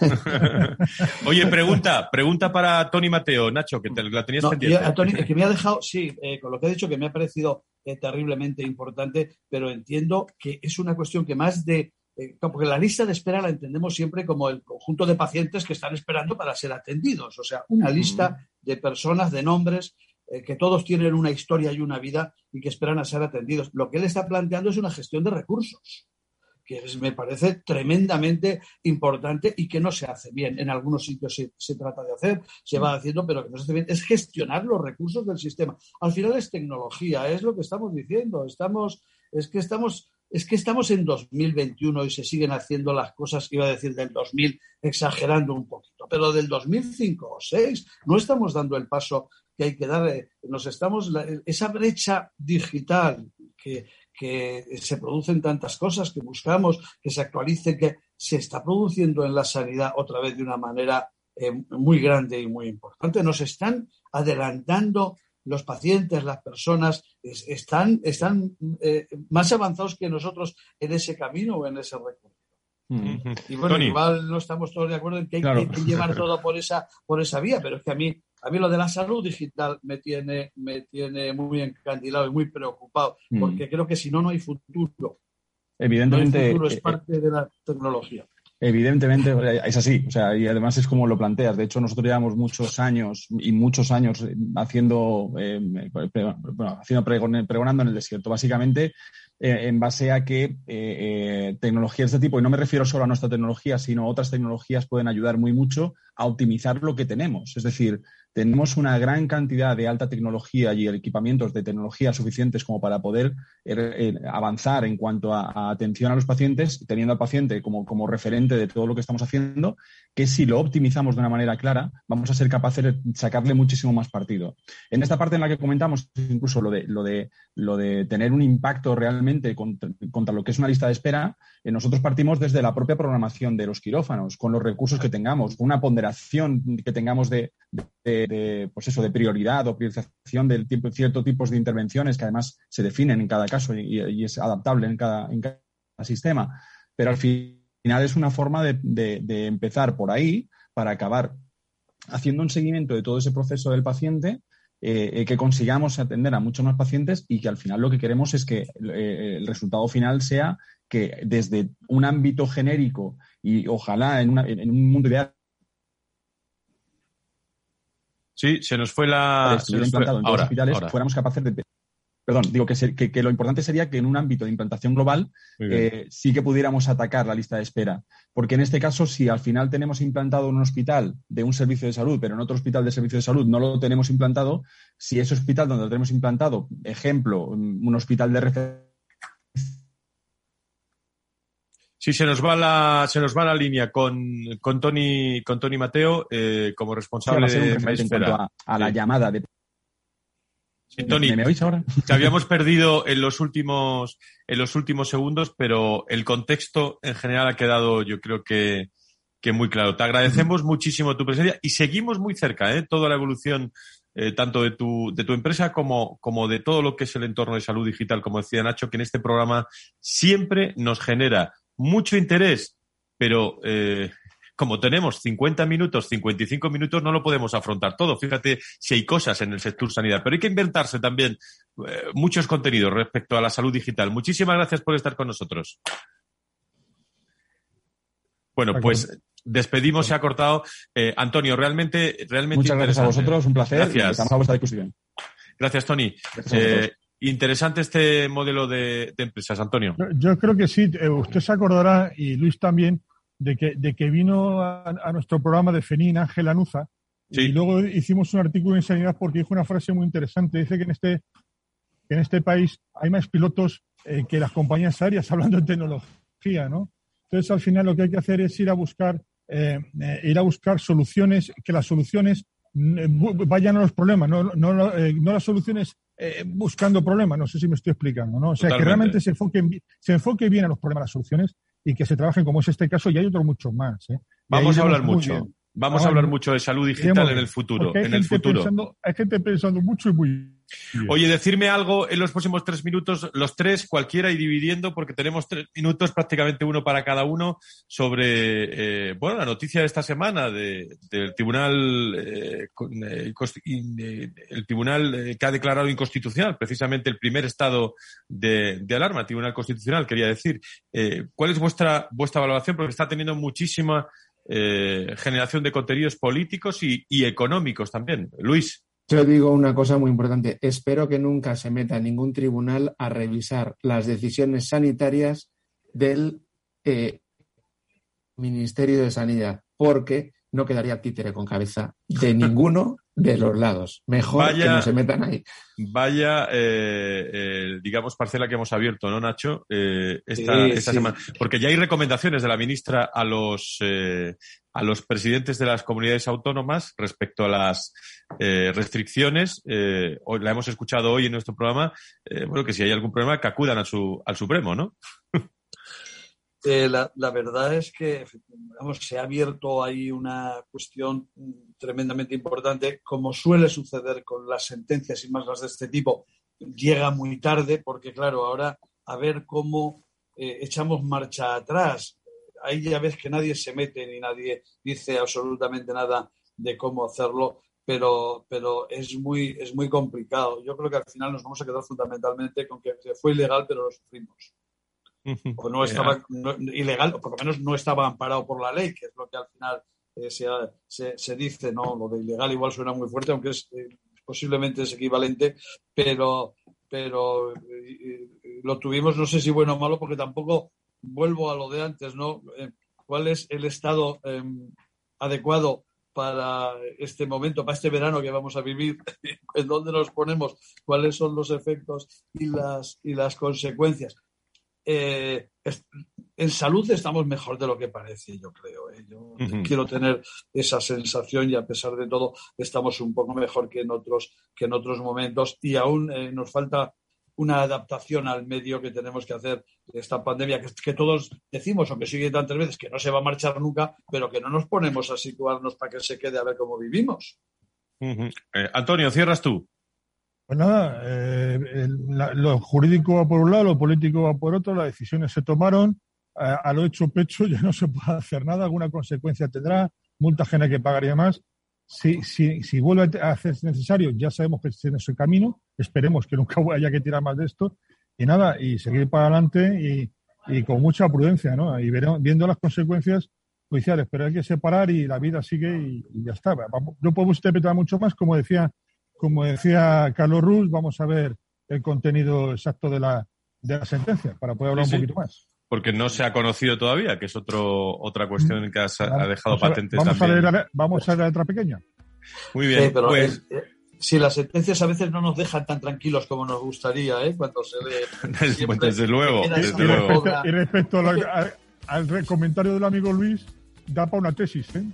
Oye, pregunta, pregunta para Tony Mateo, Nacho, que te la tenías pendiente. Tony, que me ha dejado, sí, eh, con lo que ha dicho, que me ha parecido eh, terriblemente importante, pero entiendo que es una cuestión que más de eh, porque la lista de espera la entendemos siempre como el conjunto de pacientes que están esperando para ser atendidos, o sea, una lista de personas, de nombres, eh, que todos tienen una historia y una vida y que esperan a ser atendidos. Lo que él está planteando es una gestión de recursos que me parece tremendamente importante y que no se hace bien. En algunos sitios se, se, trata de hacer, se va haciendo, pero que no se hace bien. Es gestionar los recursos del sistema. Al final es tecnología, es lo que estamos diciendo. Estamos, es que estamos es que estamos en 2021 y se siguen haciendo las cosas que iba a decir del 2000, exagerando un poquito, pero del 2005 o 6 no estamos dando el paso que hay que dar. Eh, nos estamos, esa brecha digital que, que se producen tantas cosas que buscamos, que se actualice, que se está produciendo en la sanidad otra vez de una manera eh, muy grande y muy importante. Nos están adelantando los pacientes, las personas, están, están eh, más avanzados que nosotros en ese camino o en ese recorrido. Mm. Y bueno, igual no estamos todos de acuerdo en que hay, que llevar todo por esa, por esa vía, pero es que a mí, a mí lo de la salud digital me tiene, me tiene muy encandilado y muy preocupado, mm. porque creo que si no, no hay futuro. Evidentemente. el futuro es eh, parte de la tecnología. Evidentemente es así, o sea, y además es como lo planteas. De hecho, nosotros llevamos muchos años y muchos años haciendo, eh, bueno, haciendo pregonando en el desierto. Básicamente, eh, en base a que eh, eh, tecnologías de este tipo, y no me refiero solo a nuestra tecnología, sino otras tecnologías pueden ayudar muy mucho a optimizar lo que tenemos. Es decir, tenemos una gran cantidad de alta tecnología y equipamientos de tecnología suficientes como para poder er, eh, avanzar en cuanto a, atención a los pacientes, teniendo al paciente como, como, referente de todo lo que estamos haciendo, que si lo optimizamos de una manera clara, vamos a ser capaces de sacarle muchísimo más partido. En esta parte en la que comentamos incluso lo de, lo de, lo de tener un impacto realmente contra, lo que es una lista de espera, eh, nosotros partimos desde la propia programación de los quirófanos, con los recursos que tengamos, con una ponderación que tengamos de, pues eso, de prioridad o priorización de ciertos tipos de intervenciones que además se definen en cada caso y, es adaptable en cada, en cada, sistema. Pero al final es una forma de, empezar por ahí para acabar haciendo un seguimiento de todo ese proceso del paciente eh, que consigamos atender a muchos más pacientes y que al final lo que queremos es que eh, el resultado final sea que desde un ámbito genérico y ojalá en, en un mundo ideal Sí, se nos fue la. Se nos fue, en ahora, hospitales fuéramos capaces de. Perdón, digo que, que, lo importante sería que en un ámbito de implantación global eh, sí que pudiéramos atacar la lista de espera. Porque en este caso, si al final tenemos implantado un hospital de un servicio de salud, pero en otro hospital de servicio de salud no lo tenemos implantado, si ese hospital donde lo tenemos implantado, ejemplo, un hospital de referencia Sí, se nos va la, se nos va la línea con, con Tony, con Tony Mateo eh, como responsable de en cuanto a, la llamada de Tony, ¿Me oís ahora? Te habíamos perdido en los últimos, en los últimos segundos, pero el contexto en general ha quedado, yo creo que, que muy claro. Te agradecemos muchísimo tu presencia y seguimos muy cerca, ¿eh? Toda la evolución, eh, tanto de tu, de tu empresa como, como de todo lo que es el entorno de salud digital, como decía Nacho, que en este programa siempre nos genera mucho interés, pero eh, como tenemos 50 minutos, 55 minutos, no lo podemos afrontar todo. Fíjate si hay cosas en el sector sanidad, pero hay que inventarse también eh, muchos contenidos respecto a la salud digital. Muchísimas gracias por estar con nosotros. Bueno, pues despedimos, se ha cortado. Eh, Antonio, realmente, realmente. Muchas gracias a vosotros, un placer. Gracias. Estamos a vuestra discusión. Gracias, Tony. Interesante este modelo de, empresas, Antonio. Yo creo que sí. Eh, usted se acordará, y Luis también, de que, de que vino a, nuestro programa de FENIN Ángel Anuza. Y luego hicimos un artículo en Sanidad porque dijo una frase muy interesante. Dice que en este, en este país hay más pilotos eh, que las compañías aéreas hablando de tecnología, ¿no? Entonces, al final lo que hay que hacer es ir a buscar, eh, ir a buscar soluciones, que las soluciones vayan a los problemas, no, no, no las soluciones eh, buscando problemas. No sé si me estoy explicando, ¿no? O sea, que realmente se enfoque, se enfoque bien a los problemas, las soluciones y que se trabajen como es este caso y hay otros muchos más. ¿eh? Vamos a hablar mucho. Vamos a hablar mucho de salud digital en el futuro. En el futuro. hay gente pensando mucho y muy Oye, decirme algo en los próximos tres minutos, los tres, cualquiera y dividiendo, porque tenemos tres minutos, prácticamente uno para cada uno, sobre, eh, bueno, la noticia de esta semana del Tribunal, eh, eh, el Tribunal que ha declarado inconstitucional, precisamente el primer estado de, alarma, Tribunal Constitucional, quería decir. ¿Cuál es vuestra, vuestra valoración? Porque está teniendo muchísima generación de contenidos políticos y, y económicos también. Luis. Yo digo una cosa muy importante. Espero que nunca se meta ningún tribunal a revisar las decisiones sanitarias del eh, Ministerio de Sanidad, porque no quedaría títere con cabeza de ninguno de los lados. Mejor que no se metan ahí. Vaya, eh, eh, digamos, parcela que hemos abierto, ¿no, Nacho? Eh, esta, semana. Porque ya hay recomendaciones de la ministra a los, a los presidentes de las comunidades autónomas respecto a las restricciones. Hoy, la hemos escuchado hoy en nuestro programa. bueno, que si hay algún problema, que acudan a su, al Supremo, ¿no? Eh, la, verdad es que se ha abierto ahí una cuestión tremendamente importante, como suele suceder con las sentencias y más las de este tipo, llega muy tarde, porque claro, ahora a ver cómo eh, echamos marcha atrás. Ahí ya ves que nadie se mete ni nadie dice absolutamente nada de cómo hacerlo, pero, pero es, muy, es muy complicado. Yo creo que al final nos vamos a quedar fundamentalmente con que fue ilegal, pero lo sufrimos o no estaba ilegal, o por lo menos no estaba amparado por la ley, que es lo que al final eh, se, se, dice, ¿no? Lo de ilegal igual suena muy fuerte, aunque es eh, posiblemente es equivalente, pero, pero eh, lo tuvimos, no sé si bueno o malo, porque tampoco vuelvo a lo de antes, ¿no? ¿Cuál es el estado em, adecuado para este momento, para este verano que vamos a vivir, en dónde nos ponemos, cuáles son los efectos y las, y las consecuencias. Eh, en salud estamos mejor de lo que parece, yo creo. ¿eh? Yo quiero tener esa sensación y a pesar de todo estamos un poco mejor que en otros, que en otros momentos y aún eh, nos falta una adaptación al medio que tenemos que hacer esta pandemia, que, todos decimos, aunque sigue tantas veces, que no se va a marchar nunca, pero que no nos ponemos a situarnos para que se quede a ver cómo vivimos. Antonio, cierras tú. Pues nada, eh, lo jurídico va por un lado, lo político va por otro, las decisiones se tomaron, a, lo hecho pecho ya no se puede hacer nada, alguna consecuencia tendrá, multa ajena que pagaría más. Si, si, si vuelve a hacerse necesario, ya sabemos que está en ese camino, esperemos que nunca haya que tirar más de esto, y nada, y seguir para adelante y, con mucha prudencia, ¿no? Y viendo las consecuencias judiciales, pero hay que separar y la vida sigue y, y ya está. No podemos interpretar mucho más, como decía como decía Carlos Ruz, vamos a ver el contenido exacto de la, de la sentencia para poder hablar un poquito más. Porque no se ha conocido todavía, que es otro, otra cuestión que ha dejado patentes vamos también. A leer, vamos a la letra pequeña. Muy bien, pues... Eh, si las sentencias a veces no nos dejan tan tranquilos como nos gustaría, ¿eh? Cuando se lee. desde luego. y, respecto, al comentario del amigo Luis, da para una tesis, ¿eh?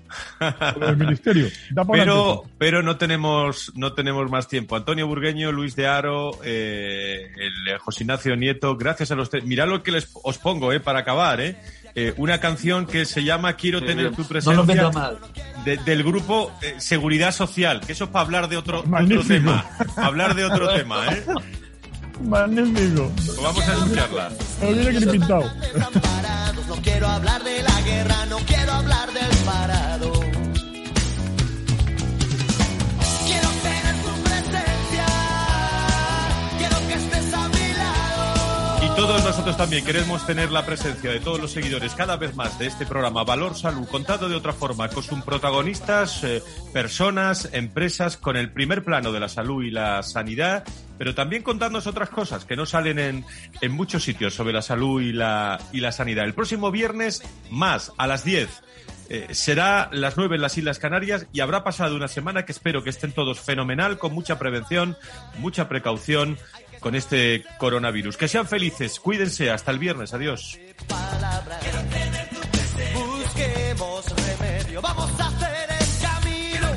El ministerio. pero, pero no tenemos, no tenemos más tiempo. Antonio Burgueño, Luis de Aro, eh, el José Ignacio Nieto, gracias a los tres. Mirad lo que les os pongo, eh, para acabar, eh. eh una canción que se llama Quiero tener tu presencia del grupo eh, Seguridad Social, que eso es para hablar de otro, otro tema. hablar de otro tema, ¿eh? Magnífico. Pues vamos a escucharla. Me viene que pintado. No quiero hablar de la guerra, no quiero hablar del parado. Todos nosotros también queremos tener la presencia de todos los seguidores cada vez más de este programa Valor Salud, contado de otra forma, con sus protagonistas, eh, personas, empresas, con el primer plano de la salud y la sanidad pero también contándonos otras cosas que no salen en, en muchos sitios sobre la salud y la, y la sanidad. El próximo viernes, más, a las 10. Eh, será las 9 en las Islas Canarias y habrá pasado una semana que espero que estén todos fenomenal, con mucha prevención, mucha precaución con este coronavirus. Que sean felices, cuídense, hasta el viernes, adiós.